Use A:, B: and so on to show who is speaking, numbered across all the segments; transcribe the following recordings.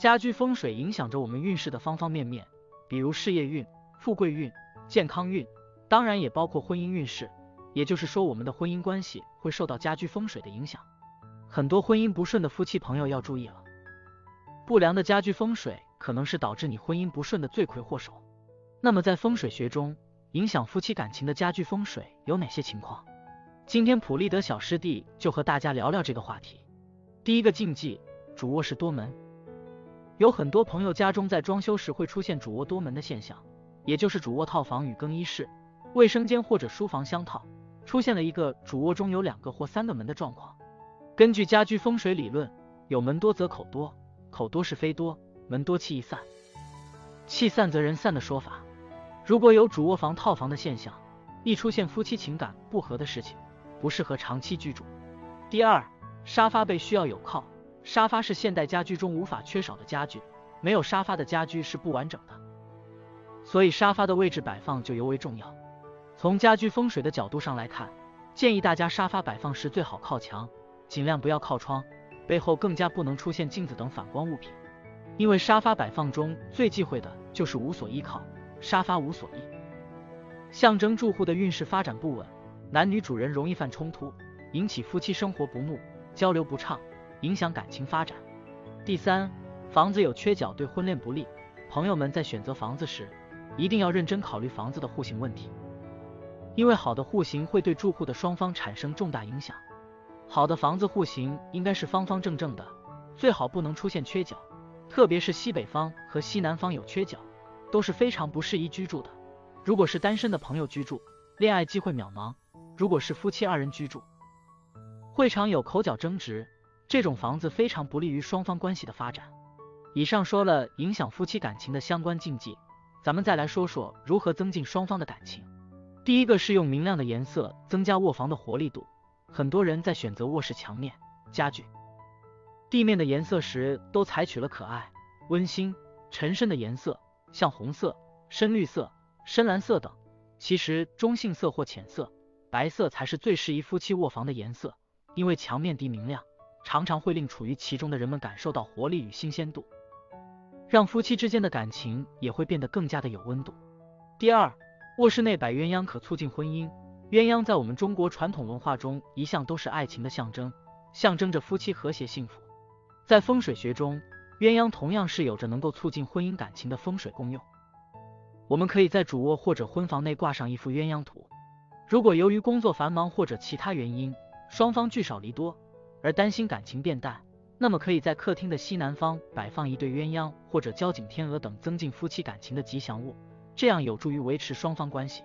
A: 家居风水影响着我们运势的方方面面，比如事业运、富贵运、健康运，当然也包括婚姻运势。也就是说，我们的婚姻关系会受到家居风水的影响。很多婚姻不顺的夫妻朋友要注意了，不良的家居风水可能是导致你婚姻不顺的罪魁祸首。那么在风水学中，影响夫妻感情的家居风水有哪些情况？今天普利德小师弟就和大家聊聊这个话题。第一个禁忌，主卧室多门。有很多朋友家中在装修时会出现主卧多门的现象，也就是主卧套房与更衣室、卫生间或者书房相套，出现了一个主卧中有两个或三个门的状况。根据家居风水理论，有门多则口多，口多是非多，门多气易散，气散则人散的说法。如果有主卧房套房的现象，易出现夫妻情感不和的事情，不适合长期居住。第二，沙发背需要有靠，沙发是现代家居中无法缺少的家具，没有沙发的家居是不完整的，所以沙发的位置摆放就尤为重要。从家居风水的角度上来看，建议大家沙发摆放时最好靠墙，尽量不要靠窗，背后更加不能出现镜子等反光物品，因为沙发摆放中最忌讳的就是无所依靠。沙发无所依，象征住户的运势发展不稳，男女主人容易犯冲突，引起夫妻生活不睦，交流不畅，影响感情发展。第三，房子有缺角对婚恋不利。朋友们在选择房子时，一定要认真考虑房子的户型问题，因为好的户型会对住户的双方产生重大影响。好的房子户型应该是方方正正的，最好不能出现缺角，特别是西北方和西南方有缺角。都是非常不适宜居住的。如果是单身的朋友居住，恋爱机会渺茫；如果是夫妻二人居住，会常有口角争执。这种房子非常不利于双方关系的发展。以上说了影响夫妻感情的相关禁忌，咱们再来说说如何增进双方的感情。第一个是用明亮的颜色增加卧房的活力度。很多人在选择卧室墙面、家具、地面的颜色时，都采取了可爱、温馨、沉深的颜色。像红色、深绿色、深蓝色等，其实中性色或浅色、白色才是最适宜夫妻卧房的颜色，因为墙面地明亮，常常会令处于其中的人们感受到活力与新鲜度，让夫妻之间的感情也会变得更加的有温度。第二，卧室内摆鸳鸯可促进婚姻。鸳鸯在我们中国传统文化中一向都是爱情的象征，象征着夫妻和谐幸福。在风水学中。鸳鸯同样是有着能够促进婚姻感情的风水功用。我们可以在主卧或者婚房内挂上一幅鸳鸯图。如果由于工作繁忙或者其他原因，双方聚少离多，而担心感情变淡，那么可以在客厅的西南方摆放一对鸳鸯或者交颈天鹅等增进夫妻感情的吉祥物，这样有助于维持双方关系，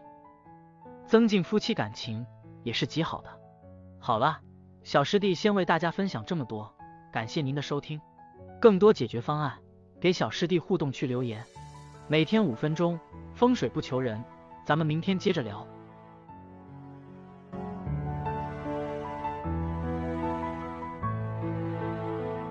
A: 增进夫妻感情也是极好的。好了，小师弟先为大家分享这么多，感谢您的收听。更多解决方案，给小师弟互动区留言。每天五分钟，风水不求人，咱们明天接着聊。